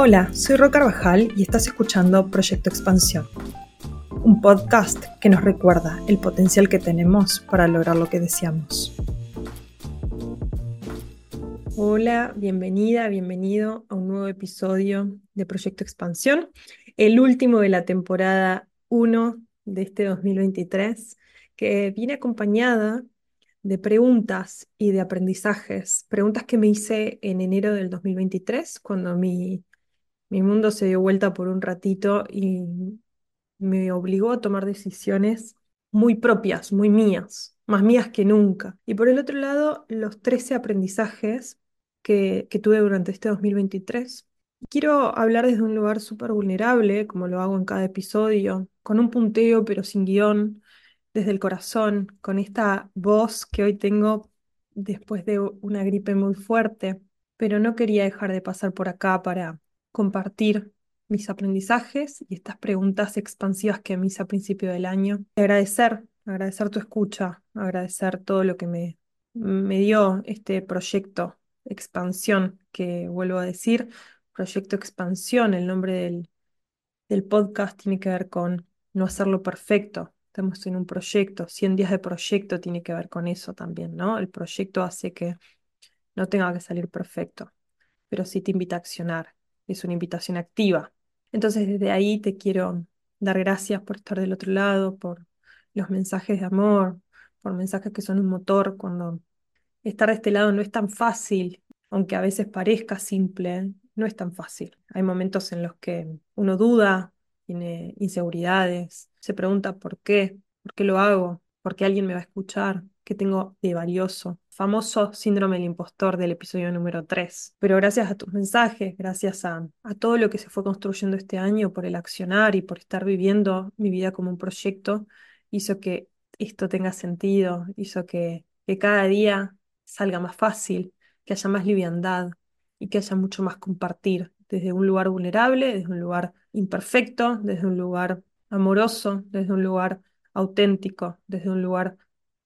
Hola, soy Ro Carvajal y estás escuchando Proyecto Expansión, un podcast que nos recuerda el potencial que tenemos para lograr lo que deseamos. Hola, bienvenida, bienvenido a un nuevo episodio de Proyecto Expansión, el último de la temporada 1 de este 2023, que viene acompañada de preguntas y de aprendizajes, preguntas que me hice en enero del 2023, cuando mi, mi mundo se dio vuelta por un ratito y me obligó a tomar decisiones muy propias, muy mías, más mías que nunca. Y por el otro lado, los 13 aprendizajes que, tuve durante este 2023. Quiero hablar desde un lugar súper vulnerable, como lo hago en cada episodio, con un punteo pero sin guion, desde el corazón, con esta voz que hoy tengo después de una gripe muy fuerte, pero no quería dejar de pasar por acá para compartir mis aprendizajes y estas preguntas expansivas que me hice a principio del año. Agradecer, agradecer tu escucha, agradecer todo lo que me, me dio este proyecto expansión, que vuelvo a decir, proyecto expansión, el nombre del, del podcast tiene que ver con no hacerlo perfecto. Estamos en un proyecto, 100 días de proyecto tiene que ver con eso también, ¿no? El proyecto hace que no tenga que salir perfecto, pero sí te invita a accionar, es una invitación activa. Entonces desde ahí te quiero dar gracias por estar del otro lado, por los mensajes de amor, por mensajes que son un motor cuando estar de este lado no es tan fácil, aunque a veces parezca simple, no es tan fácil. Hay momentos en los que uno duda, tiene inseguridades, se pregunta por qué, por qué lo hago, por qué alguien me va a escuchar, qué tengo de valioso. Famoso síndrome del impostor del episodio número 3. Pero gracias a tus mensajes, gracias a, todo lo que se fue construyendo este año por el accionar y por estar viviendo mi vida como un proyecto, hizo que esto tenga sentido, hizo que cada día salga más fácil, que haya más liviandad y que haya mucho más compartir desde un lugar vulnerable, desde un lugar imperfecto, desde un lugar amoroso, desde un lugar auténtico, desde un lugar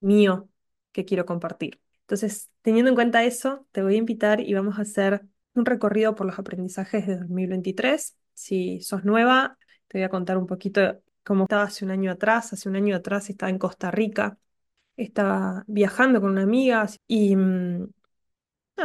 mío que quiero compartir. Entonces, teniendo en cuenta eso, te voy a invitar y vamos a hacer un recorrido por los aprendizajes de 2023. Si sos nueva, te voy a contar un poquito cómo estaba hace un año atrás. Hace un año atrás estaba en Costa Rica estaba viajando con una amiga y mm,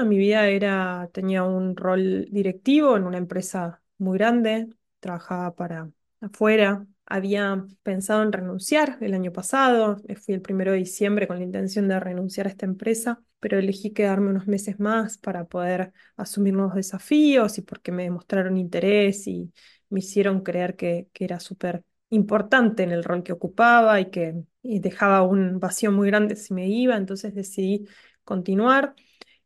mi vida era, tenía un rol directivo en una empresa muy grande, trabajaba para afuera, había pensado en renunciar el año pasado, fui el primero de diciembre con la intención de renunciar a esta empresa, pero elegí quedarme unos meses más para poder asumir nuevos desafíos y porque me demostraron interés y me hicieron creer que, que era súper importante en el rol que ocupaba y que dejaba un vacío muy grande si me iba, entonces decidí continuar.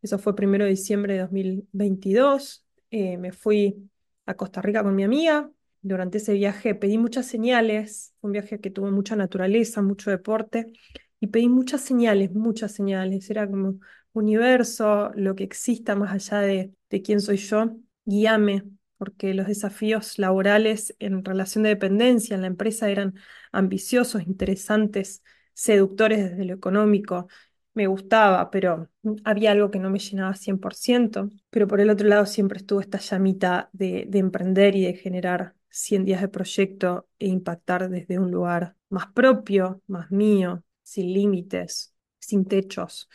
Eso fue primero de diciembre de 2022. Eh, me fui a Costa Rica con mi amiga. Durante ese viaje pedí muchas señales, un viaje que tuvo mucha naturaleza, mucho deporte, y pedí muchas señales, muchas señales. Era como universo, lo que exista más allá de, de quién soy yo, guíame, porque los desafíos laborales en relación de dependencia en la empresa eran ambiciosos, interesantes, seductores desde lo económico. Me gustaba, pero había algo que no me llenaba 100%. Pero por el otro lado siempre estuvo esta llamita de, de emprender y de generar 100 días de proyecto e impactar desde un lugar más propio, más mío, sin límites, sin techos.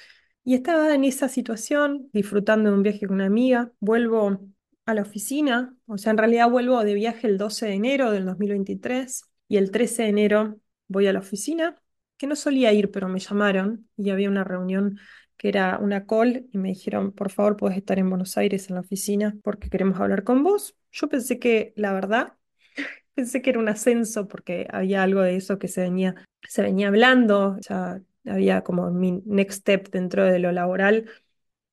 Y estaba en esa situación, disfrutando de un viaje con una amiga. Vuelvo a la oficina, o sea, en realidad vuelvo de viaje el 12 de enero del 2023 y el 13 de enero voy a la oficina, que no solía ir, pero me llamaron y había una reunión que era una call y me dijeron, por favor, puedes estar en Buenos Aires en la oficina porque queremos hablar con vos. Yo pensé que, la verdad, pensé que era un ascenso porque había algo de eso que se venía, se venía hablando, ya había como mi next step dentro de lo laboral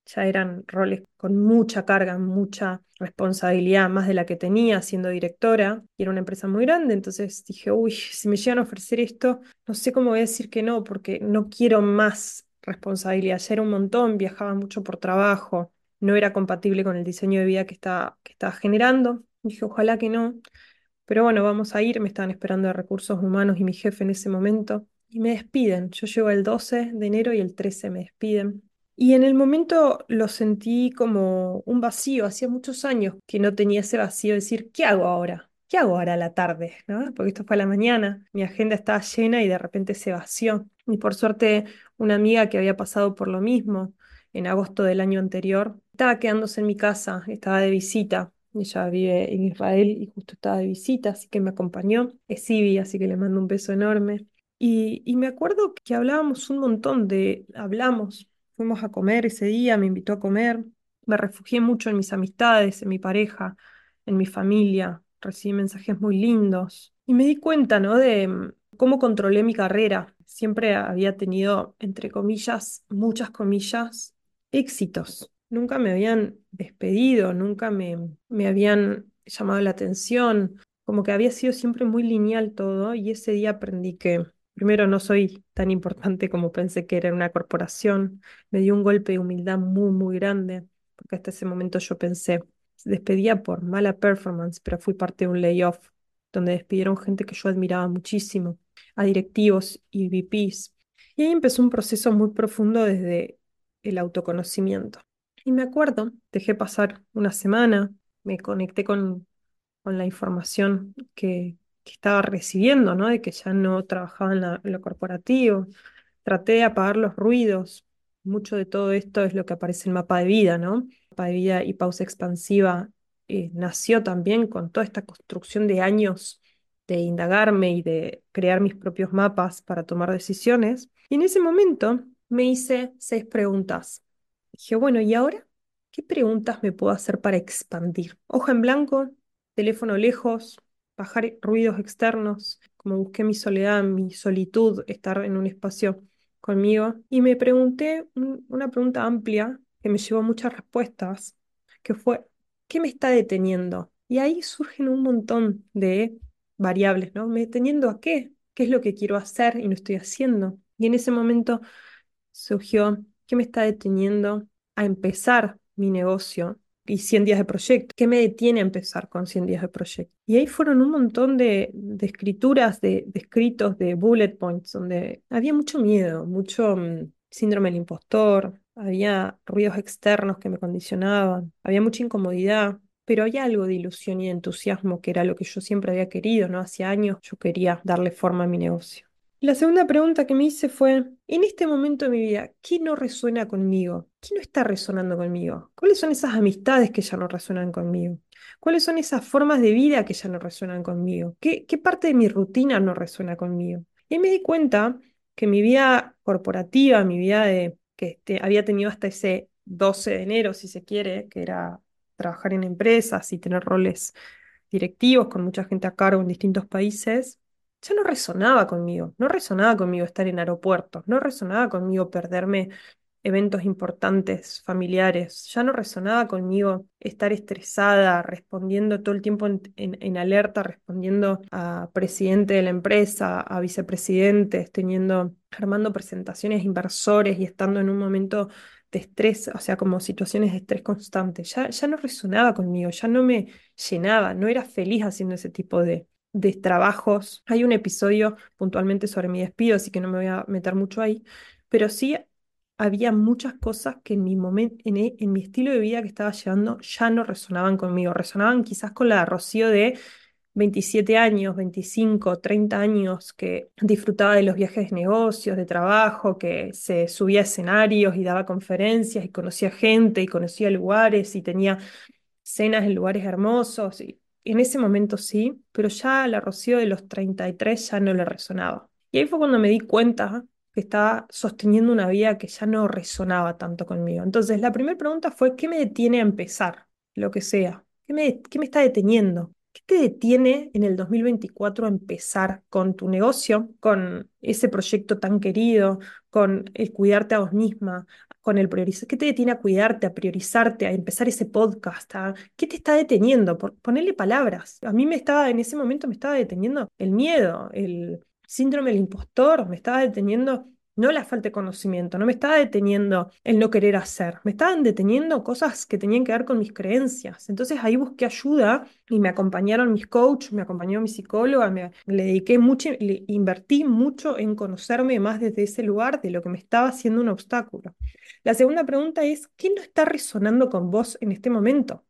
ya eran roles con mucha carga, mucha responsabilidad, más de la que tenía siendo directora, y era una empresa muy grande, entonces dije, uy, si me llegan a ofrecer esto, no sé cómo voy a decir que no, porque no quiero más responsabilidad, ya era un montón, viajaba mucho por trabajo, no era compatible con el diseño de vida que estaba, que estaba generando, dije, ojalá que no, pero bueno, vamos a ir, me estaban esperando de recursos humanos y mi jefe en ese momento, y me despiden, yo llego el 12 de enero y el 13 me despiden. Y en el momento lo sentí como un vacío. Hacía muchos años que no tenía ese vacío de decir, ¿qué hago ahora? ¿Qué hago ahora a la tarde? ¿No? Porque esto fue a la mañana. Mi agenda estaba llena y de repente se vació. Y por suerte, una amiga que había pasado por lo mismo en agosto del año anterior, estaba quedándose en mi casa, estaba de visita. Ella vive en Israel y justo estaba de visita, así que me acompañó. Es Ibi, así que le mando un beso enorme. Y, y me acuerdo que hablábamos un montón de, hablamos Fuimos a comer ese día, me invitó a comer. Me refugié mucho en mis amistades, en mi pareja, en mi familia. Recibí mensajes muy lindos. Y me di cuenta, ¿no? De mm, cómo controlé mi carrera. Siempre había tenido, entre comillas, muchas comillas, éxitos. Nunca me habían despedido, nunca me, me habían llamado la atención. Como que había sido siempre muy lineal todo. Y ese día aprendí que Primero, no soy tan importante como pensé que era una corporación. Me dio un golpe de humildad muy, muy grande, porque hasta ese momento yo pensé, despedía por mala performance, pero fui parte de un layoff, donde despidieron gente que yo admiraba muchísimo, a directivos y VPs. Y ahí empezó un proceso muy profundo desde el autoconocimiento. Y me acuerdo, dejé pasar una semana, me conecté con, con la información que, que estaba recibiendo, ¿no? De que ya no trabajaba en, lo corporativo. Traté de apagar los ruidos. Mucho de todo esto es lo que aparece en Mapa de Vida, ¿no? Mapa de Vida y Pausa Expansiva eh, nació también con toda esta construcción de años de indagarme y de crear mis propios mapas para tomar decisiones. Y en ese momento me hice seis preguntas. Dije, bueno, ¿y ahora? ¿Qué preguntas me puedo hacer para expandir? Hoja en blanco, teléfono lejos, bajar ruidos externos, como busqué mi soledad, mi solitud, estar en un espacio conmigo. Y me pregunté una pregunta amplia que me llevó a muchas respuestas, que fue, ¿qué me está deteniendo? Y ahí surgen un montón de variables, ¿no? ¿Me deteniendo a qué? ¿Qué es lo que quiero hacer y no estoy haciendo? Y en ese momento surgió, ¿qué me está deteniendo a empezar mi negocio? y 100 días de proyecto. ¿Qué me detiene a empezar con 100 días de proyecto? Y ahí fueron un montón de, de escrituras, de, de, escritos, de bullet points, donde había mucho miedo, mucho mm, síndrome del impostor, había ruidos externos que me condicionaban, había mucha incomodidad. Pero había algo de ilusión y de entusiasmo que era lo que yo siempre había querido, ¿no? Hace años yo quería darle forma a mi negocio. La segunda pregunta que me hice fue, en este momento de mi vida, ¿qué no resuena conmigo? ¿Qué no está resonando conmigo? ¿Cuáles son esas amistades que ya no resuenan conmigo? ¿Cuáles son esas formas de vida que ya no resuenan conmigo? ¿Qué, parte de mi rutina no resuena conmigo? Y me di cuenta que mi vida corporativa, mi vida de, que este, había tenido hasta ese 12 de enero, si se quiere, que era trabajar en empresas y tener roles directivos con mucha gente a cargo en distintos países, ya no resonaba conmigo, no resonaba conmigo estar en aeropuertos, no resonaba conmigo perderme eventos importantes, familiares, ya no resonaba conmigo estar estresada, respondiendo todo el tiempo en, alerta, respondiendo a presidente de la empresa, a vicepresidentes, teniendo, armando presentaciones inversores y estando en un momento de estrés, o sea, como situaciones de estrés constante. Ya, ya no resonaba conmigo, ya no me llenaba, no era feliz haciendo ese tipo de, de trabajos. Hay un episodio puntualmente sobre mi despido, así que no me voy a meter mucho ahí, pero sí había muchas cosas que en mi momento, en, e, en, mi estilo de vida que estaba llevando ya no resonaban conmigo, resonaban quizás con la Rocío de 27 años, 25, 30 años, que disfrutaba de los viajes de negocios, de trabajo, que se subía a escenarios y daba conferencias y conocía gente y conocía lugares y tenía cenas en lugares hermosos y en ese momento sí, pero ya la Rocío de los 33 ya no le resonaba. Y ahí fue cuando me di cuenta que estaba sosteniendo una vida que ya no resonaba tanto conmigo. Entonces, la primera pregunta fue, ¿qué me detiene a empezar? Lo que sea. ¿Qué me, qué me está deteniendo? ¿Qué te detiene en el 2024 a empezar con tu negocio, con ese proyecto tan querido, con el cuidarte a vos misma, con el priorizar? ¿Qué te detiene a cuidarte, a priorizarte, a empezar ese podcast? ¿Qué te está deteniendo? Por ponerle palabras. A mí me estaba, en ese momento me estaba deteniendo el miedo, el síndrome del impostor, me estaba deteniendo no la falta de conocimiento, no me estaba deteniendo el no querer hacer, me estaban deteniendo cosas que tenían que ver con mis creencias. Entonces ahí busqué ayuda y me acompañaron mis coaches, me acompañó mi psicóloga, me, le dediqué mucho, le invertí mucho en conocerme más desde ese lugar de lo que me estaba haciendo un obstáculo. La segunda pregunta es, ¿qué no está resonando con vos en este momento?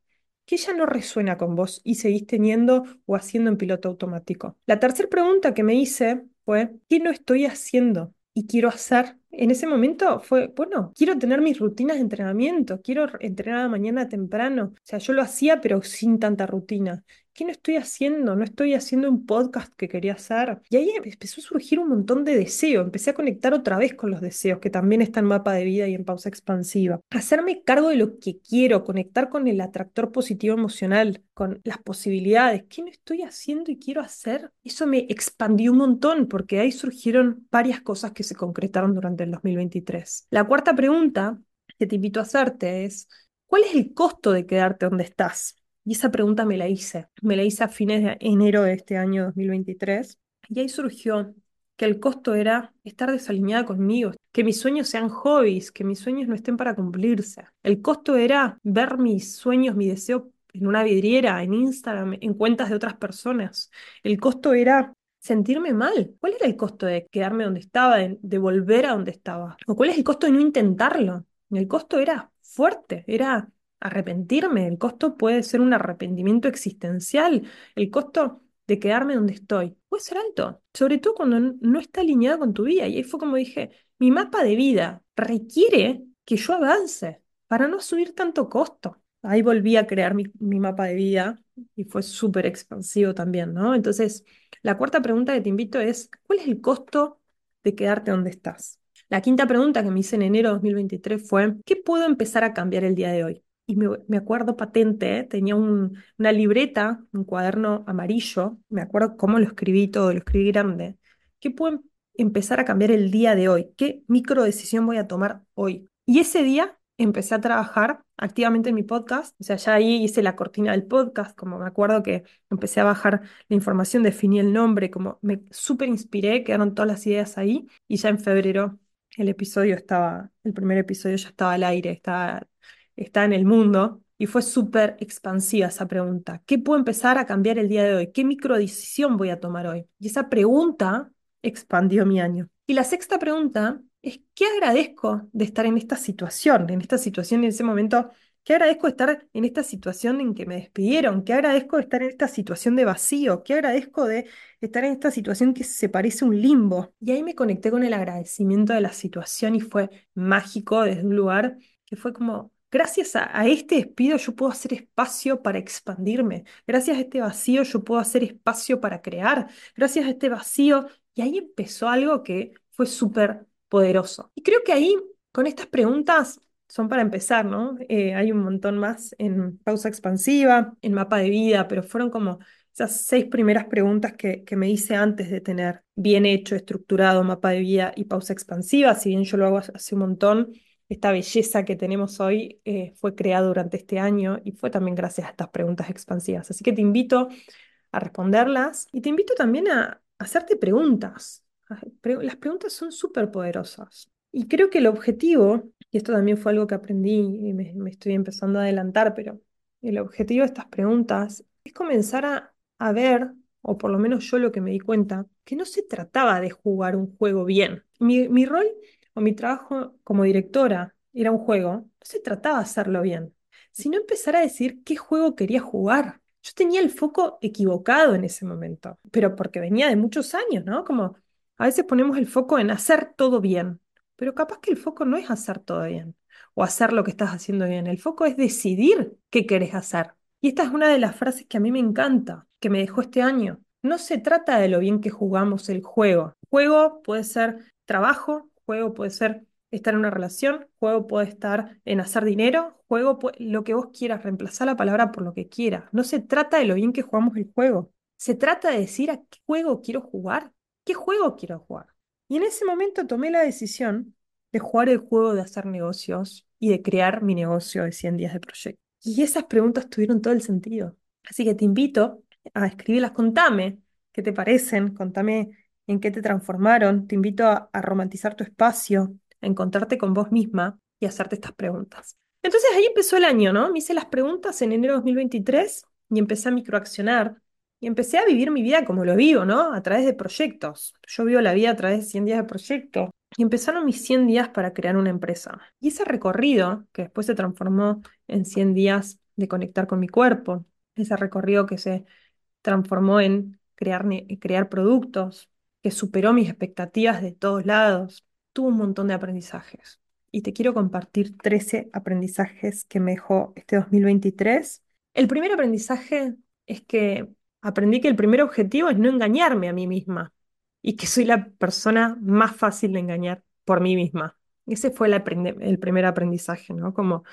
¿Qué ya no resuena con vos y seguís teniendo o haciendo en piloto automático? La tercera pregunta que me hice fue, ¿qué no estoy haciendo y quiero hacer? En ese momento fue, bueno, quiero tener mis rutinas de entrenamiento, quiero entrenar mañana temprano. O sea, yo lo hacía, pero sin tanta rutina. ¿Qué no estoy haciendo? No estoy haciendo un podcast que quería hacer. Y ahí empezó a surgir un montón de deseos. Empecé a conectar otra vez con los deseos, que también está en mapa de vida y en pausa expansiva. Hacerme cargo de lo que quiero, conectar con el atractor positivo emocional, con las posibilidades. ¿Qué no estoy haciendo y quiero hacer? Eso me expandió un montón porque ahí surgieron varias cosas que se concretaron durante el 2023. La cuarta pregunta que te invito a hacerte es, ¿cuál es el costo de quedarte donde estás? Y esa pregunta me la hice. Me la hice a fines de enero de este año 2023. Y ahí surgió que el costo era estar desalineada conmigo, que mis sueños sean hobbies, que mis sueños no estén para cumplirse. El costo era ver mis sueños, mi deseo en una vidriera, en Instagram, en cuentas de otras personas. El costo era sentirme mal. ¿Cuál era el costo de quedarme donde estaba, de, de volver a donde estaba? ¿O cuál es el costo de no intentarlo? El costo era fuerte, era arrepentirme. El costo puede ser un arrepentimiento existencial. El costo de quedarme donde estoy puede ser alto, sobre todo cuando no está alineado con tu vida. Y ahí fue como dije, mi mapa de vida requiere que yo avance para no subir tanto costo. Ahí volví a crear mi, mapa de vida y fue súper expansivo también, ¿no? Entonces, la cuarta pregunta que te invito es, ¿cuál es el costo de quedarte donde estás? La quinta pregunta que me hice en enero de 2023 fue, ¿qué puedo empezar a cambiar el día de hoy? Y me, acuerdo patente, tenía una libreta, un cuaderno amarillo, me acuerdo cómo lo escribí todo, lo escribí grande. ¿Qué puedo em, empezar a cambiar el día de hoy? ¿Qué micro decisión voy a tomar hoy? Y ese día empecé a trabajar activamente en mi podcast, o sea, ya ahí hice la cortina del podcast, como me acuerdo que empecé a bajar la información, definí el nombre, como me súper inspiré, quedaron todas las ideas ahí, y ya en febrero el episodio estaba, el primer episodio ya estaba al aire, estaba está en el mundo. Y fue súper expansiva esa pregunta. ¿Qué puedo empezar a cambiar el día de hoy? ¿Qué microdecisión voy a tomar hoy? Y esa pregunta expandió mi año. Y la sexta pregunta es, ¿qué agradezco de estar en esta situación? En esta situación, en ese momento, ¿qué agradezco de estar en esta situación en que me despidieron? ¿Qué agradezco de estar en esta situación de vacío? ¿Qué agradezco de estar en esta situación que se parece a un limbo? Y ahí me conecté con el agradecimiento de la situación y fue mágico desde un lugar que fue como Gracias a, este despido yo puedo hacer espacio para expandirme. Gracias a este vacío yo puedo hacer espacio para crear. Gracias a este vacío. Y ahí empezó algo que fue súper poderoso. Y creo que ahí, con estas preguntas, son para empezar, ¿no? Eh, hay un montón más en pausa expansiva, en mapa de vida, pero fueron como esas seis primeras preguntas que, que, me hice antes de tener bien hecho, estructurado mapa de vida y pausa expansiva, si bien yo lo hago hace un montón, esta belleza que tenemos hoy eh, fue creada durante este año y fue también gracias a estas preguntas expansivas. Así que te invito a responderlas y te invito también a hacerte preguntas. Las preguntas son súper poderosas. Y creo que el objetivo, y esto también fue algo que aprendí y me, estoy empezando a adelantar, pero el objetivo de estas preguntas es comenzar a, a ver, o por lo menos yo lo que me di cuenta, que no se trataba de jugar un juego bien. Mi, mi rol o mi trabajo como directora era un juego, no se trataba de hacerlo bien, sino empezar a decir qué juego quería jugar. Yo tenía el foco equivocado en ese momento, pero porque venía de muchos años, ¿no? Como a veces ponemos el foco en hacer todo bien, pero capaz que el foco no es hacer todo bien o hacer lo que estás haciendo bien. El foco es decidir qué querés hacer. Y esta es una de las frases que a mí me encanta, que me dejó este año. No se trata de lo bien que jugamos el juego. Juego puede ser trabajo, Juego puede ser estar en una relación, juego puede estar en hacer dinero, juego lo que vos quieras, reemplazar la palabra por lo que quieras. No se trata de lo bien que jugamos el juego, se trata de decir a qué juego quiero jugar, qué juego quiero jugar. Y en ese momento tomé la decisión de jugar el juego de hacer negocios y de crear mi negocio de 100 días de proyecto. Y esas preguntas tuvieron todo el sentido. Así que te invito a escribirlas, contame qué te parecen, contame en qué te transformaron. Te invito a, romantizar tu espacio, a encontrarte con vos misma y a hacerte estas preguntas. Entonces ahí empezó el año, ¿no? Me hice las preguntas en enero de 2023 y empecé a microaccionar y empecé a vivir mi vida como lo vivo, ¿no? A través de proyectos. Yo vivo la vida a través de 100 días de proyecto. y empezaron mis 100 días para crear una empresa. Y ese recorrido, que después se transformó en 100 días de conectar con mi cuerpo, ese recorrido que se transformó en crear, crear productos, que superó mis expectativas de todos lados, tuvo un montón de aprendizajes. Y te quiero compartir 13 aprendizajes que me dejó este 2023. El primer aprendizaje es que aprendí que el primer objetivo es no engañarme a mí misma y que soy la persona más fácil de engañar por mí misma. Ese fue el, el primer aprendizaje, ¿no? Como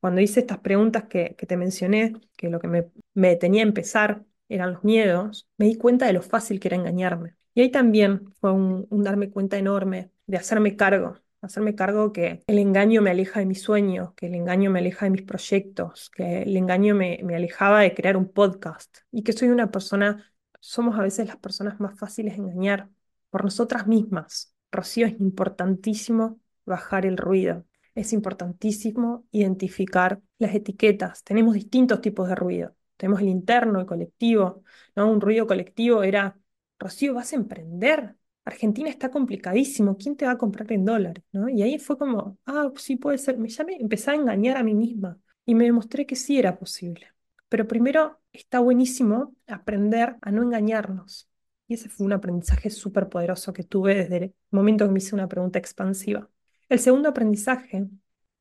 cuando hice estas preguntas que, que te mencioné, que lo que me, me tenía a empezar eran los miedos, me di cuenta de lo fácil que era engañarme. Y ahí también fue un, darme cuenta enorme de hacerme cargo, hacerme cargo que el engaño me aleja de mis sueños, que el engaño me aleja de mis proyectos, que el engaño me, me alejaba de crear un podcast y que soy una persona, somos a veces las personas más fáciles de engañar por nosotras mismas. Rocío, es importantísimo bajar el ruido. Es importantísimo identificar las etiquetas. Tenemos distintos tipos de ruido. Tenemos el interno, el colectivo. ¿no? Un ruido colectivo era, Rocío, vas a emprender. Argentina está complicadísimo. ¿Quién te va a comprar en dólares? ¿no? Y ahí fue como, ah, sí puede ser. Me, ya empecé a engañar a mí misma y me demostré que sí era posible. Pero primero está buenísimo aprender a no engañarnos, y ese fue un aprendizaje súper poderoso que tuve desde el momento que me hice una pregunta expansiva. El segundo aprendizaje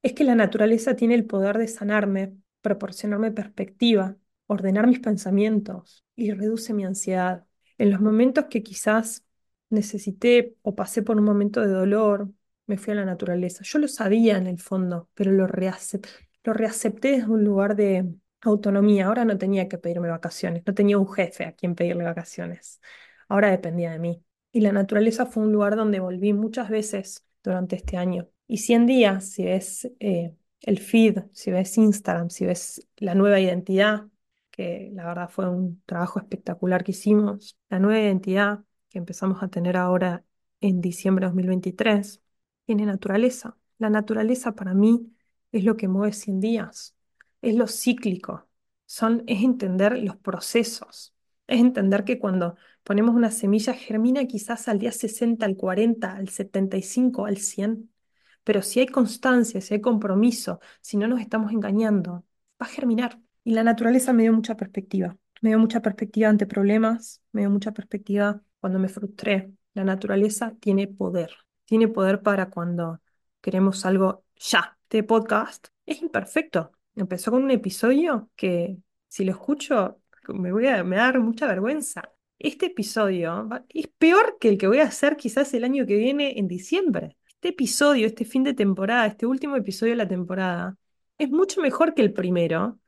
es que la naturaleza tiene el poder de sanarme, proporcionarme perspectiva, ordenar mis pensamientos y reduce mi ansiedad. En los momentos que quizás necesité o pasé por un momento de dolor, me fui a la naturaleza. Yo lo sabía en el fondo, pero lo, lo reacepté desde un lugar de autonomía. Ahora no tenía que pedirme vacaciones, no tenía un jefe a quien pedirle vacaciones ahora dependía de mí. Y la naturaleza fue un lugar donde volví muchas veces durante este año. Y 100 días, si ves eh, el feed, si ves Instagram, si ves la nueva identidad, que la verdad fue un trabajo espectacular que hicimos, la nueva identidad que empezamos a tener ahora en diciembre de 2023, tiene naturaleza. La naturaleza para mí es lo que mueve 100 días, es lo cíclico, son, es entender los procesos, es entender que cuando ponemos una semilla, germina quizás al día 60, al 40, al 75, al 100. Pero si hay constancia, si hay compromiso, si no nos estamos engañando, va a germinar. Y la naturaleza me dio mucha perspectiva. Me dio mucha perspectiva ante problemas, me dio mucha perspectiva cuando me frustré. La naturaleza tiene poder. Tiene poder para cuando queremos algo ya. Este podcast es imperfecto. Empezó con un episodio que, si lo escucho, me, voy a, me dar mucha vergüenza este episodio es peor que el que voy a hacer quizás el año que viene en diciembre. Este episodio, este fin de temporada, este último episodio de la temporada, es mucho mejor que el primero,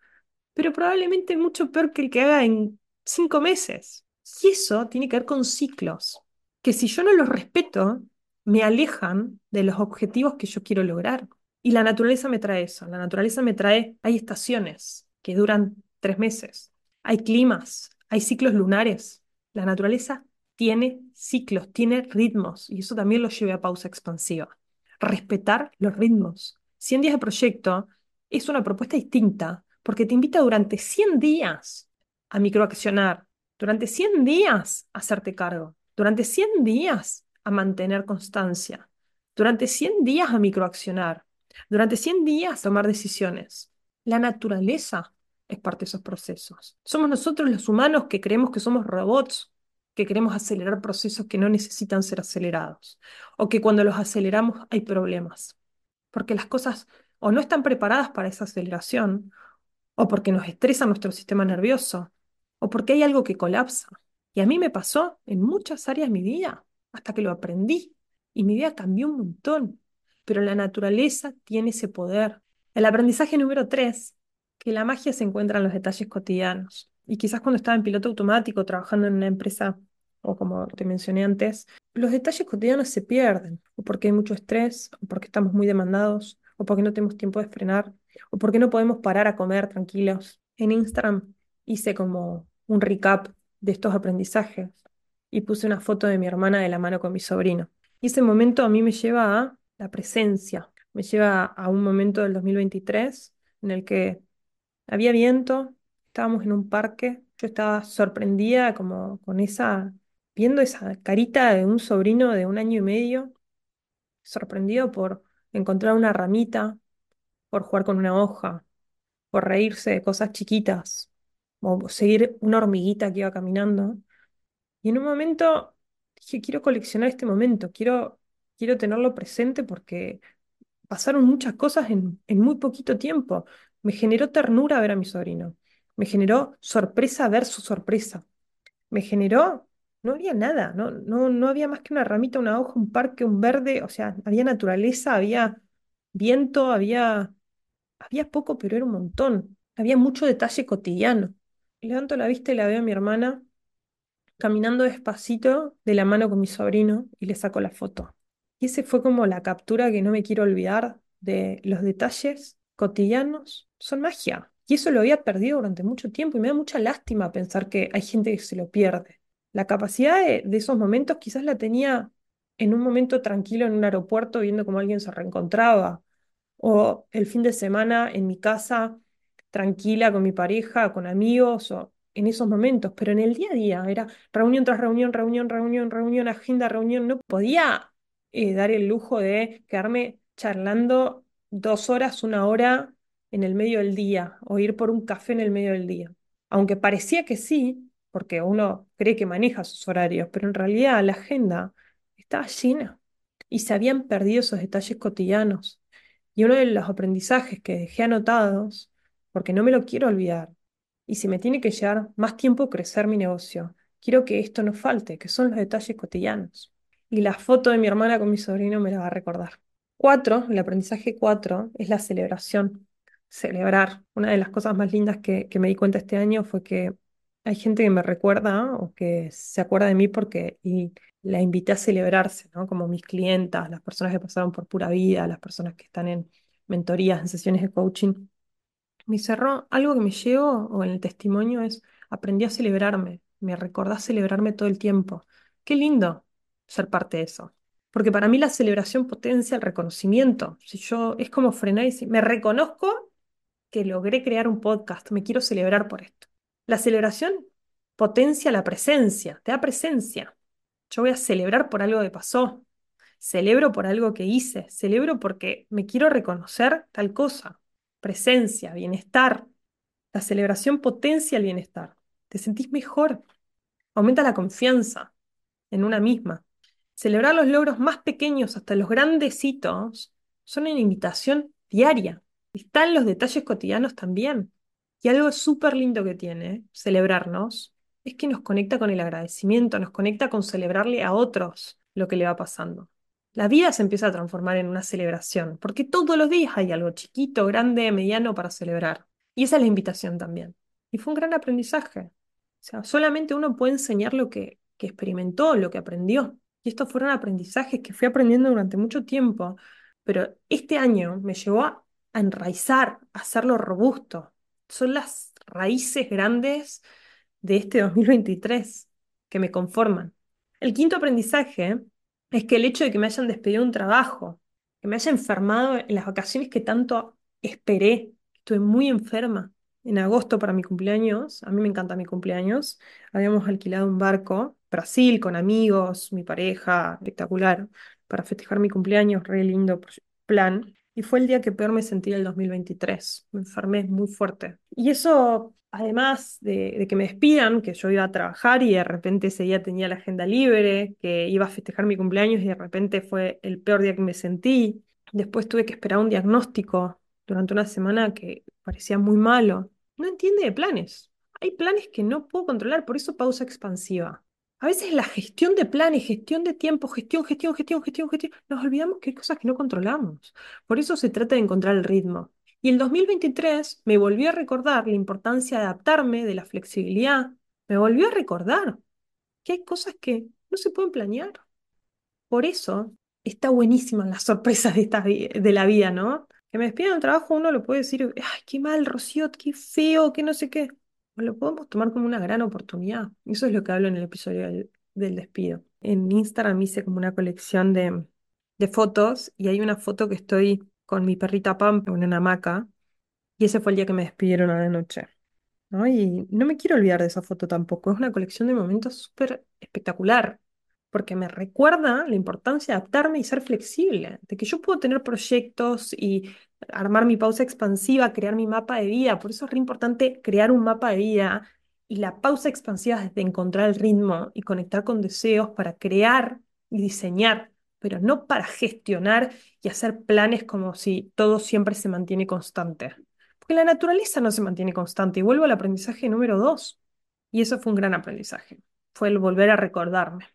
pero probablemente mucho peor que el que haga en cinco meses. Y eso tiene que ver con ciclos, que si yo no los respeto, me alejan de los objetivos que yo quiero lograr. Y la naturaleza me trae eso. La naturaleza me trae, hay estaciones que duran tres meses, hay climas, hay ciclos lunares, la naturaleza tiene ciclos, tiene ritmos, y eso también lo lleva a pausa expansiva. Respetar los ritmos. 100 días de proyecto es una propuesta distinta, porque te invita durante 100 días a microaccionar, durante 100 días a hacerte cargo, durante 100 días a mantener constancia, durante 100 días a microaccionar, durante 100 días a tomar decisiones. La naturaleza es parte de esos procesos. Somos nosotros los humanos que creemos que somos robots, que queremos acelerar procesos que no necesitan ser acelerados, o que cuando los aceleramos hay problemas, porque las cosas o no están preparadas para esa aceleración, o porque nos estresa nuestro sistema nervioso, o porque hay algo que colapsa. Y a mí me pasó en muchas áreas de mi vida, hasta que lo aprendí, y mi vida cambió un montón. Pero la naturaleza tiene ese poder. El aprendizaje número tres que la magia se encuentra en los detalles cotidianos. Y quizás cuando estaba en piloto automático, trabajando en una empresa, o como te mencioné antes, los detalles cotidianos se pierden, o porque hay mucho estrés, o porque estamos muy demandados, o porque no tenemos tiempo de frenar, o porque no podemos parar a comer tranquilos. En Instagram hice como un recap de estos aprendizajes y puse una foto de mi hermana de la mano con mi sobrino. Y ese momento a mí me lleva a la presencia, me lleva a un momento del 2023 en el que había viento, estábamos en un parque, yo estaba sorprendida como con esa, viendo esa carita de un sobrino de un año y medio sorprendido por encontrar una ramita, por jugar con una hoja, por reírse de cosas chiquitas, o seguir una hormiguita que iba caminando. Y en un momento dije, quiero coleccionar este momento, quiero, quiero tenerlo presente porque pasaron muchas cosas en, en muy poquito tiempo. Me generó ternura ver a mi sobrino, me generó sorpresa ver su sorpresa, me generó, no había nada, no, no, no había más que una ramita, una hoja, un parque, un verde, o sea, había naturaleza, había viento, había, había poco, pero era un montón, había mucho detalle cotidiano. Levanto la vista y la veo a mi hermana caminando despacito de la mano con mi sobrino y le saco la foto. Y ese fue como la captura que no me quiero olvidar de los detalles cotidianos. Son magia. Y eso lo había perdido durante mucho tiempo y me da mucha lástima pensar que hay gente que se lo pierde. La capacidad de, de esos momentos quizás la tenía en un momento tranquilo en un aeropuerto viendo cómo alguien se reencontraba o el fin de semana en mi casa tranquila con mi pareja, con amigos o en esos momentos, pero en el día a día era reunión tras reunión, reunión, reunión, reunión, agenda, reunión. No podía eh, dar el lujo de quedarme charlando dos horas, una hora en el medio del día o ir por un café en el medio del día. Aunque parecía que sí, porque uno cree que maneja sus horarios, pero en realidad la agenda estaba llena y se habían perdido esos detalles cotidianos. Y uno de los aprendizajes que dejé anotados, porque no me lo quiero olvidar, y si me tiene que llevar más tiempo crecer mi negocio, quiero que esto no falte, que son los detalles cotidianos. Y la foto de mi hermana con mi sobrino me la va a recordar. Cuatro, el aprendizaje cuatro, es la celebración. Celebrar. Una de las cosas más lindas que, que me di cuenta este año fue que hay gente que me recuerda o que se acuerda de mí porque y la invité a celebrarse, ¿no? Como mis clientas, las personas que pasaron por pura vida, las personas que están en mentorías, en sesiones de coaching. Me cerró, algo que me llevo, o en el testimonio, es aprendí a celebrarme, me recordá celebrarme todo el tiempo. Qué lindo ser parte de eso. Porque para mí la celebración potencia el reconocimiento. Si yo es como frenar y decir, me reconozco que logré crear un podcast, me quiero celebrar por esto. La celebración potencia la presencia, te da presencia. Yo voy a celebrar por algo que pasó, celebro por algo que hice, celebro porque me quiero reconocer tal cosa presencia, bienestar. La celebración potencia el bienestar. Te sentís mejor. Aumenta la confianza en una misma. Celebrar los logros más pequeños hasta los grandes hitos son una invitación diaria. Están los detalles cotidianos también. Y algo súper lindo que tiene celebrarnos es que nos conecta con el agradecimiento, nos conecta con celebrarle a otros lo que le va pasando. La vida se empieza a transformar en una celebración, porque todos los días hay algo chiquito, grande, mediano para celebrar. Y esa es la invitación también. Y fue un gran aprendizaje. O sea, solamente uno puede enseñar lo que, que experimentó, lo que aprendió. Y estos fueron aprendizajes que fui aprendiendo durante mucho tiempo, pero este año me llevó a, a enraizar, a hacerlo robusto. Son las raíces grandes de este 2023 que me conforman. El quinto aprendizaje es que el hecho de que me hayan despedido un trabajo, que me haya enfermado en las vacaciones que tanto esperé, estuve muy enferma en agosto para mi cumpleaños, a mí me encanta mi cumpleaños, habíamos alquilado un barco, Brasil, con amigos, mi pareja, espectacular, para festejar mi cumpleaños, re lindo plan, y fue el día que peor me sentí el 2023, me enfermé muy fuerte. Y eso además de, que me despidan, que yo iba a trabajar y de repente ese día tenía la agenda libre, que iba a festejar mi cumpleaños y de repente fue el peor día que me sentí. Después tuve que esperar un diagnóstico durante una semana que parecía muy malo. No entiende de planes. Hay planes que no puedo controlar, por eso pausa expansiva. A veces la gestión de planes, gestión de tiempo, gestión, gestión, gestión, gestión, gestión, nos olvidamos que hay cosas que no controlamos. Por eso se trata de encontrar el ritmo. Y el 2023 me volvió a recordar la importancia de adaptarme, de la flexibilidad. Me volvió a recordar que hay cosas que no se pueden planear. Por eso está buenísima las sorpresas de, esta, de la vida, ¿no? Que me despidan del trabajo, uno lo puede decir, ay, qué mal, Rocío, qué feo, qué no sé qué. Lo podemos tomar como una gran oportunidad. Eso es lo que hablo en el episodio del, despido. En Instagram hice como una colección de, de fotos y hay una foto que estoy con mi perrita Pam en una hamaca, y ese fue el día que me despidieron a la noche. ¿no? Y no me quiero olvidar de esa foto tampoco, es una colección de momentos súper espectacular. porque me recuerda la importancia de adaptarme y ser flexible, de que yo puedo tener proyectos y armar mi pausa expansiva, crear mi mapa de vida. Por eso es re importante crear un mapa de vida y la pausa expansiva es de encontrar el ritmo y conectar con deseos para crear y diseñar, pero no para gestionar y hacer planes como si todo siempre se mantiene constante. Porque la naturaleza no se mantiene constante. Y vuelvo al aprendizaje número dos. Y eso fue un gran aprendizaje. Fue el volver a recordarme.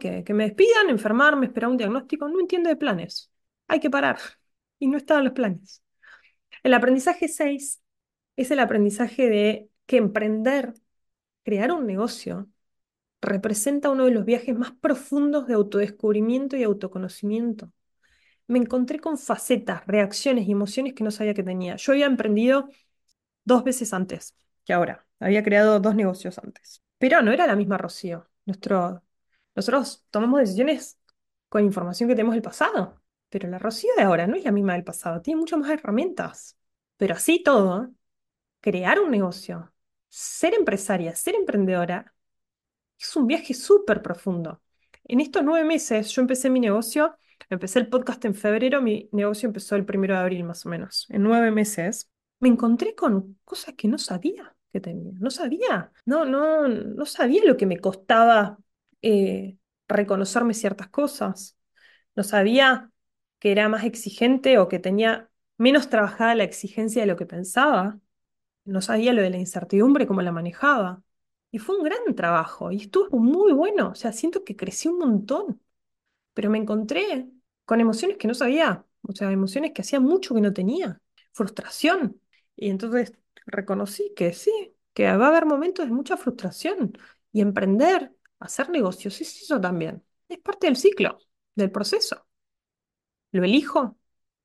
Que, que me despidan, enfermarme, esperar un diagnóstico. No entiendo de planes. Hay que parar. Y no estaban los planes. El aprendizaje 6 es el aprendizaje de que emprender, crear un negocio, representa uno de los viajes más profundos de autodescubrimiento y autoconocimiento. Me encontré con facetas, reacciones y emociones que no sabía que tenía. Yo había emprendido dos veces antes que ahora. Había creado dos negocios antes. Pero no era la misma Rocío. Nuestro, nosotros tomamos decisiones con información que tenemos del pasado. Pero la Rocío de ahora no es la misma del pasado. Tiene muchas más herramientas. Pero así todo, crear un negocio, ser empresaria, ser emprendedora, es un viaje súper profundo. En estos nueve meses yo empecé mi negocio, empecé el podcast en febrero, mi negocio empezó el primero de abril más o menos. En nueve meses me encontré con cosas que no sabía que tenía. No sabía, no, no, no sabía lo que me costaba eh, reconocerme ciertas cosas. No sabía que era más exigente o que tenía menos trabajada la exigencia de lo que pensaba. No sabía lo de la incertidumbre, cómo la manejaba. Y fue un gran trabajo y estuvo muy bueno. O sea, siento que crecí un montón. Pero me encontré con emociones que no sabía. O sea, emociones que hacía mucho que no tenía. Frustración. Y entonces reconocí que sí, que va a haber momentos de mucha frustración. Y emprender, hacer negocios, es eso también. Es parte del ciclo, del proceso. ¿Lo elijo?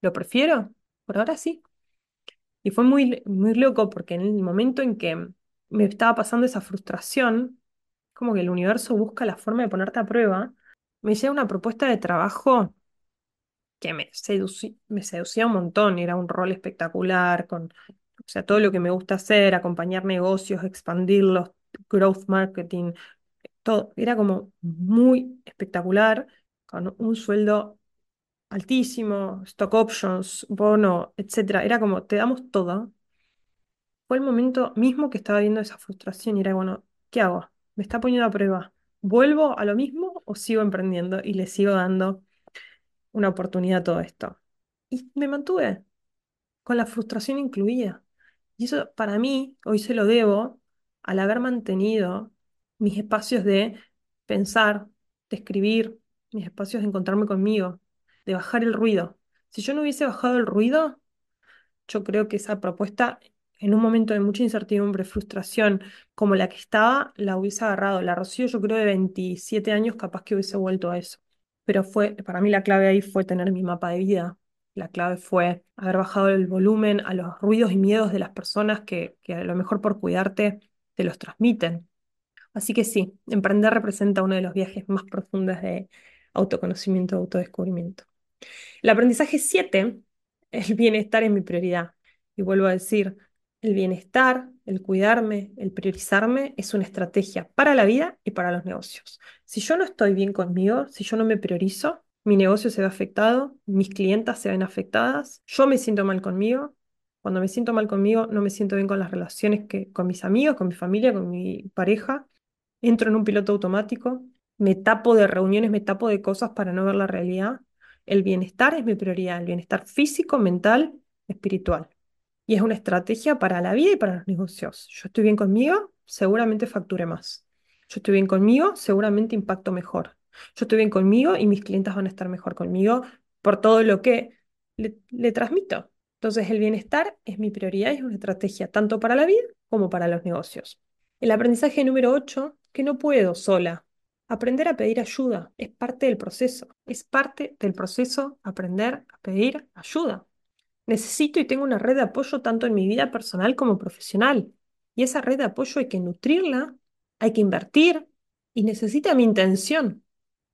¿Lo prefiero? Por ahora sí. Y fue muy, muy loco porque en el momento en que me estaba pasando esa frustración, como que el universo busca la forma de ponerte a prueba, me llega una propuesta de trabajo que me, me seducía un montón, era un rol espectacular, con o sea, todo lo que me gusta hacer, acompañar negocios, expandirlos, growth marketing, todo, era como muy espectacular, con un sueldo altísimo, stock options, bono, etcétera. Era como, te damos todo. Fue el momento mismo que estaba viendo esa frustración y era, bueno, ¿qué hago? Me está poniendo a prueba. ¿Vuelvo a lo mismo o sigo emprendiendo y le sigo dando una oportunidad a todo esto? Y me mantuve con la frustración incluida. Y eso para mí, hoy se lo debo al haber mantenido mis espacios de pensar, de escribir, mis espacios de encontrarme conmigo, de bajar el ruido. Si yo no hubiese bajado el ruido, yo creo que esa propuesta, en un momento de mucha incertidumbre, frustración, como la que estaba, la hubiese agarrado. La Rocío, yo creo de 27 años, capaz que hubiese vuelto a eso. Pero fue, para mí la clave ahí fue tener mi mapa de vida, la clave fue haber bajado el volumen a los ruidos y miedos de las personas que, que a lo mejor por cuidarte te los transmiten. Así que sí, emprender representa uno de los viajes más profundos de autoconocimiento, autodescubrimiento. El aprendizaje 7, el bienestar es mi prioridad. Y vuelvo a decir, el bienestar, el cuidarme, el priorizarme es una estrategia para la vida y para los negocios. Si yo no estoy bien conmigo, si yo no me priorizo, mi negocio se ve afectado, mis clientas se ven afectadas, yo me siento mal conmigo. Cuando me siento mal conmigo, no me siento bien con las relaciones que, con mis amigos, con mi familia, con mi pareja. Entro en un piloto automático, me tapo de reuniones, me tapo de cosas para no ver la realidad. El bienestar es mi prioridad, el bienestar físico, mental, espiritual. Y es una estrategia para la vida y para los negocios. Yo estoy bien conmigo, seguramente facture más. Yo estoy bien conmigo, seguramente impacto mejor. Yo estoy bien conmigo y mis clientes van a estar mejor conmigo por todo lo que le, transmito. Entonces, el bienestar es mi prioridad y es una estrategia tanto para la vida como para los negocios. El aprendizaje número 8, que no puedo sola. Aprender a pedir ayuda es parte del proceso. Es parte del proceso aprender a pedir ayuda. Necesito y tengo una red de apoyo tanto en mi vida personal como profesional. Y esa red de apoyo hay que nutrirla, hay que invertir y necesita mi intención.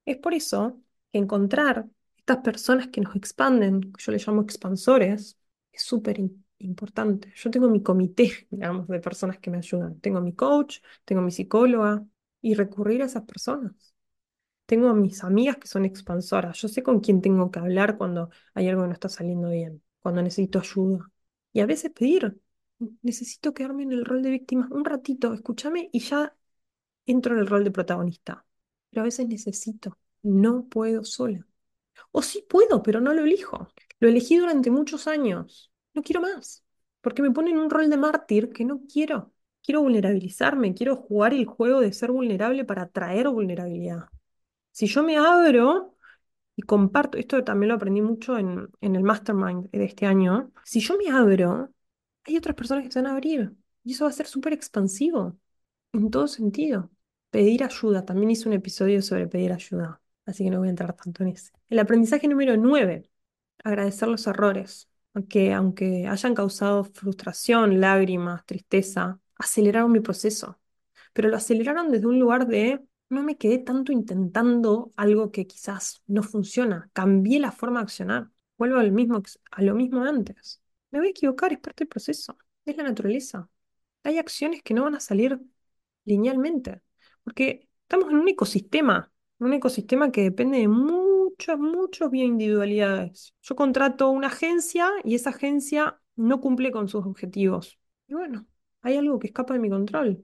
Es por eso que encontrar estas personas que nos expanden, yo les llamo expansores, es súper importante. Yo tengo mi comité, digamos, de personas que me ayudan. Tengo mi coach, tengo mi psicóloga y recurrir a esas personas. Tengo a mis amigas que son expansoras. Yo sé con quién tengo que hablar cuando hay algo que no está saliendo bien, cuando necesito ayuda. Y a veces pedir, necesito quedarme en el rol de víctima un ratito, escúchame y ya entro en el rol de protagonista. Pero a veces necesito, no puedo sola. O sí puedo, pero no lo elijo. Lo elegí durante muchos años. No quiero más, porque me ponen un rol de mártir que no quiero. Quiero vulnerabilizarme, quiero jugar el juego de ser vulnerable para atraer vulnerabilidad. Si yo me abro y comparto, esto también lo aprendí mucho en, el mastermind de este año, si yo me abro, hay otras personas que se van a abrir y eso va a ser súper expansivo en todo sentido. Pedir ayuda, también hice un episodio sobre pedir ayuda, así que no voy a entrar tanto en ese. El aprendizaje número 9, agradecer los errores, aunque, aunque hayan causado frustración, lágrimas, tristeza, aceleraron mi proceso, pero lo aceleraron desde un lugar de no me quedé tanto intentando algo que quizás no funciona, cambié la forma de accionar, vuelvo al mismo, a lo mismo antes. Me voy a equivocar, es parte del proceso, es la naturaleza. Hay acciones que no van a salir linealmente, porque estamos en un ecosistema, un ecosistema que depende de muchas, muchas bioindividualidades. Yo contrato una agencia y esa agencia no cumple con sus objetivos. Y bueno, hay algo que escapa de mi control.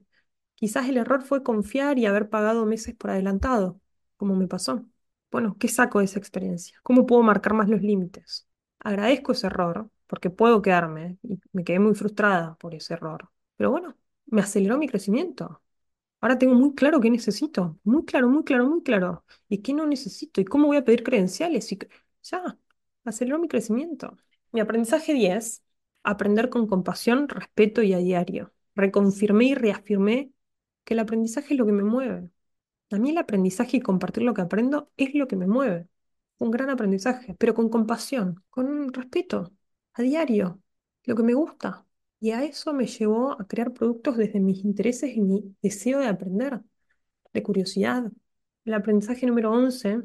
Quizás el error fue confiar y haber pagado meses por adelantado, como me pasó. Bueno, ¿qué saco de esa experiencia? ¿Cómo puedo marcar más los límites? Agradezco ese error, porque puedo quedarme, y me quedé muy frustrada por ese error. Pero bueno, me aceleró mi crecimiento. Ahora tengo muy claro qué necesito, muy claro, muy claro, muy claro. Y qué no necesito, y cómo voy a pedir credenciales. Ya, aceleró mi crecimiento. Mi aprendizaje 10, aprender con compasión, respeto y a diario. Reconfirmé y reafirmé que el aprendizaje es lo que me mueve. A mí el aprendizaje y compartir lo que aprendo es lo que me mueve. Un gran aprendizaje, pero con compasión, con respeto, a diario, lo que me gusta. Y a eso me llevó a crear productos desde mis intereses y mi deseo de aprender, de curiosidad. El aprendizaje número 11,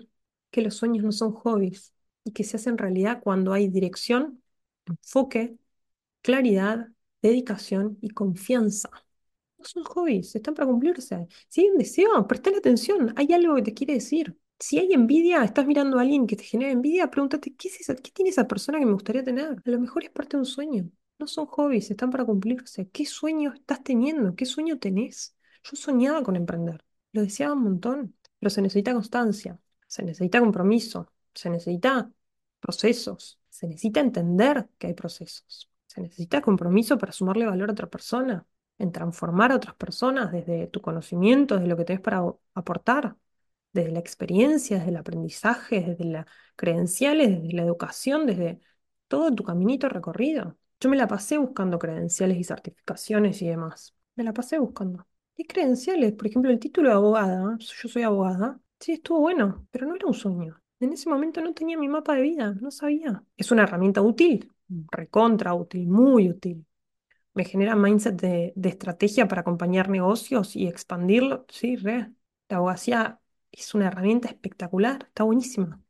que los sueños no son hobbies y que se hacen realidad cuando hay dirección, enfoque, claridad, dedicación y confianza. No son hobbies, están para cumplirse. Si hay un deseo, prestale atención, hay algo que te quiere decir. Si hay envidia, estás mirando a alguien que te genera envidia, pregúntate, ¿qué es? ¿Qué tiene esa persona que me gustaría tener? A lo mejor es parte de un sueño. No son hobbies, están para cumplirse. ¿Qué sueño estás teniendo? ¿Qué sueño tenés? Yo soñaba con emprender, lo deseaba un montón, pero se necesita constancia, se necesita compromiso, se necesita procesos, se necesita entender que hay procesos, se necesita compromiso para sumarle valor a otra persona, en transformar a otras personas desde tu conocimiento, desde lo que tenés para aportar, desde la experiencia, desde el aprendizaje, desde las credenciales, desde la educación, desde todo tu caminito recorrido. Yo me la pasé buscando credenciales y certificaciones y demás. Me la pasé buscando. ¿Qué credenciales? Por ejemplo, el título de abogada. Yo soy abogada. Sí, estuvo bueno, pero no era un sueño. En ese momento no tenía mi mapa de vida, no sabía. Es una herramienta útil, recontra útil, muy útil. Me genera mindset de, de estrategia para acompañar negocios y expandirlo. Sí, re. La abogacía es una herramienta espectacular, está buenísima.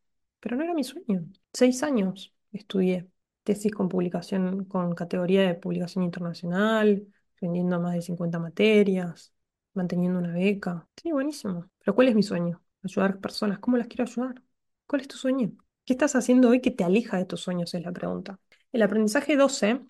Pero no era mi sueño. Seis años estudié tesis con publicación, con categoría de publicación internacional, vendiendo más de 50 materias, manteniendo una beca. Sí, buenísimo. Pero ¿cuál es mi sueño? Ayudar a personas. ¿Cómo las quiero ayudar? ¿Cuál es tu sueño? ¿Qué estás haciendo hoy que te aleja de tus sueños? Es la pregunta. El aprendizaje 12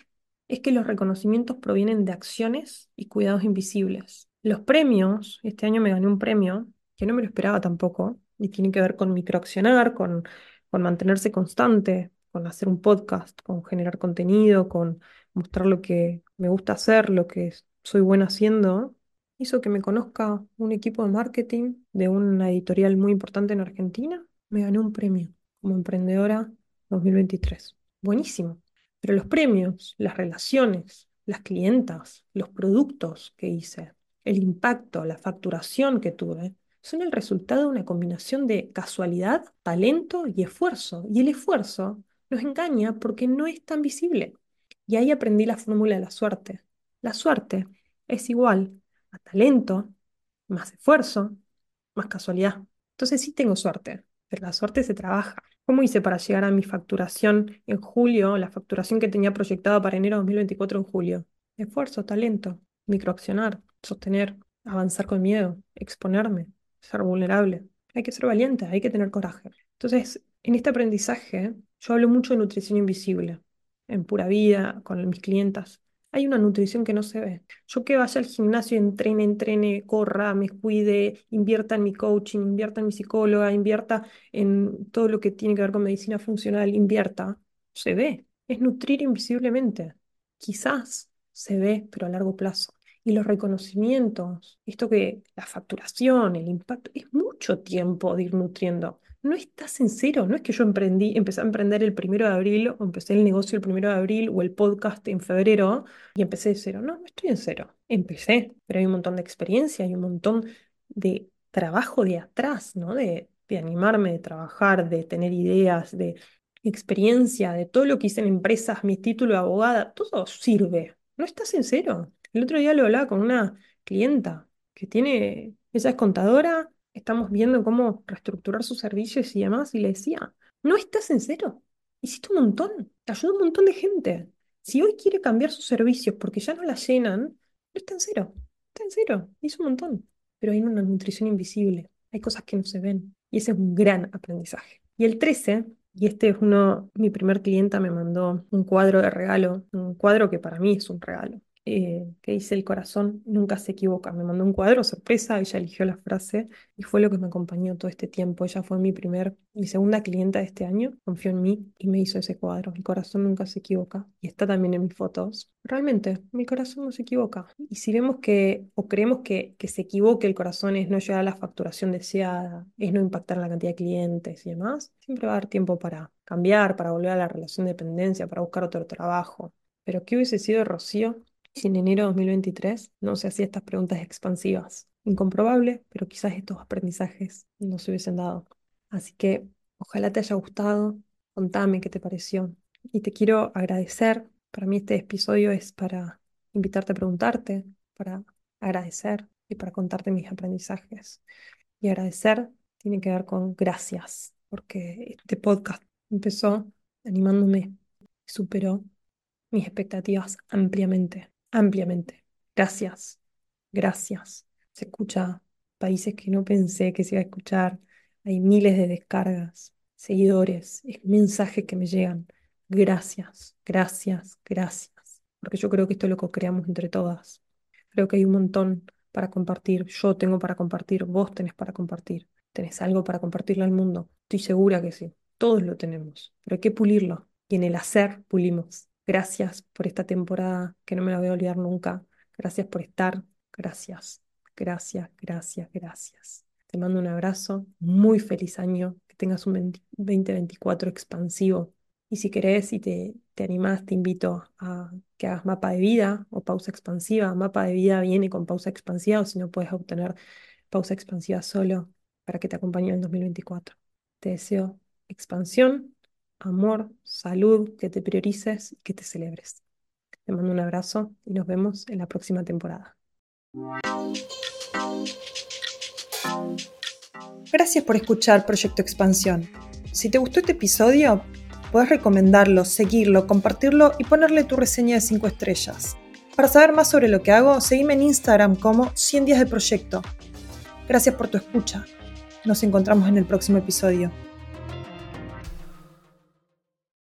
es que los reconocimientos provienen de acciones y cuidados invisibles. Los premios, este año me gané un premio, que no me lo esperaba tampoco, y tiene que ver con microaccionar, con, con mantenerse constante, con hacer un podcast, con generar contenido, con mostrar lo que me gusta hacer, lo que soy buena haciendo, hizo que me conozca un equipo de marketing de una editorial muy importante en Argentina. Me gané un premio como emprendedora 2023. Buenísimo. Pero los premios, las relaciones, las clientas, los productos que hice, el impacto, la facturación que tuve, son el resultado de una combinación de casualidad, talento y esfuerzo. Y el esfuerzo nos engaña porque no es tan visible. Y ahí aprendí la fórmula de la suerte. La suerte es igual a talento, más esfuerzo, más casualidad. Entonces sí tengo suerte, pero la suerte se trabaja. ¿Cómo hice para llegar a mi facturación en julio, la facturación que tenía proyectada para enero de 2024 en julio? Esfuerzo, talento, microaccionar, sostener, avanzar con miedo, exponerme, ser vulnerable. Hay que ser valiente, hay que tener coraje. Entonces, en este aprendizaje, yo hablo mucho de nutrición invisible, en pura vida, con mis clientas. Hay una nutrición que no se ve. Yo que vaya al gimnasio, entrene, entrene, corra, me cuide, invierta en mi coaching, invierta en mi psicóloga, invierta en todo lo que tiene que ver con medicina funcional, invierta, se ve. Es nutrir invisiblemente. Quizás se ve, pero a largo plazo. Y los reconocimientos, esto que la facturación, el impacto, es mucho tiempo de ir nutriendo no estás en cero. No es que yo emprendí, empecé a emprender el primero de abril o empecé el negocio el primero de abril o el podcast en febrero y empecé de cero. No, no estoy en cero. Empecé, pero hay un montón de experiencia, hay un montón de trabajo de atrás, ¿no? De, animarme, de trabajar, de tener ideas, de experiencia, de todo lo que hice en empresas, mi título de abogada, todo sirve. No estás en cero. El otro día lo hablaba con una clienta que tiene, ella es contadora, estamos viendo cómo reestructurar sus servicios y demás, y le decía, no estás en cero, hiciste un montón, te ayudó un montón de gente. Si hoy quiere cambiar sus servicios porque ya no la llenan, no está en cero, está en cero, hizo un montón. Pero hay una nutrición invisible, hay cosas que no se ven, y ese es un gran aprendizaje. Y el 13, y este es uno, mi primer clienta me mandó un cuadro de regalo, un cuadro que para mí es un regalo. Eh, que dice el corazón nunca se equivoca. Me mandó un cuadro, sorpresa, ella eligió la frase y fue lo que me acompañó todo este tiempo. Ella fue mi primer, mi segunda clienta de este año, confió en mí y me hizo ese cuadro. Mi corazón nunca se equivoca y está también en mis fotos. Realmente, mi corazón no se equivoca. Y si vemos que o creemos que, que se equivoque el corazón es no llegar a la facturación deseada, es no impactar la cantidad de clientes y demás, siempre va a dar tiempo para cambiar, para volver a la relación de dependencia, para buscar otro trabajo. Pero ¿qué hubiese sido Rocío si en enero de 2023 no se hacía estas preguntas expansivas. Incomprobable, pero quizás estos aprendizajes no se hubiesen dado. Así que ojalá te haya gustado, contame qué te pareció. Y te quiero agradecer. Para mí este episodio es para invitarte a preguntarte, para agradecer y para contarte mis aprendizajes. Y agradecer tiene que ver con gracias, porque este podcast empezó animándome, superó mis expectativas ampliamente ampliamente. Gracias, gracias. Se escucha países que no pensé que se iba a escuchar. Hay miles de descargas, seguidores, mensajes que me llegan. Gracias, gracias, gracias. Porque yo creo que esto lo co-creamos entre todas. Creo que hay un montón para compartir. Yo tengo para compartir, vos tenés para compartir. ¿Tenés algo para compartirle al mundo? Estoy segura que sí. Todos lo tenemos, pero hay que pulirlo. Y en el hacer pulimos. Gracias por esta temporada que no me la voy a olvidar nunca. Gracias por estar. Gracias, gracias, gracias, gracias. Te mando un abrazo. Muy feliz año. Que tengas un 2024 expansivo. Y si querés y te, te animás, te invito a que hagas mapa de vida o pausa expansiva. Mapa de vida viene con pausa expansiva o si no puedes obtener pausa expansiva solo para que te acompañe en el 2024. Te deseo expansión amor, salud, que te priorices y que te celebres. Te mando un abrazo y nos vemos en la próxima temporada. Gracias por escuchar Proyecto Expansión. Si te gustó este episodio, puedes recomendarlo, seguirlo, compartirlo y ponerle tu reseña de 5 estrellas. Para saber más sobre lo que hago, seguime en Instagram como 100 días de proyecto. Gracias por tu escucha. Nos encontramos en el próximo episodio.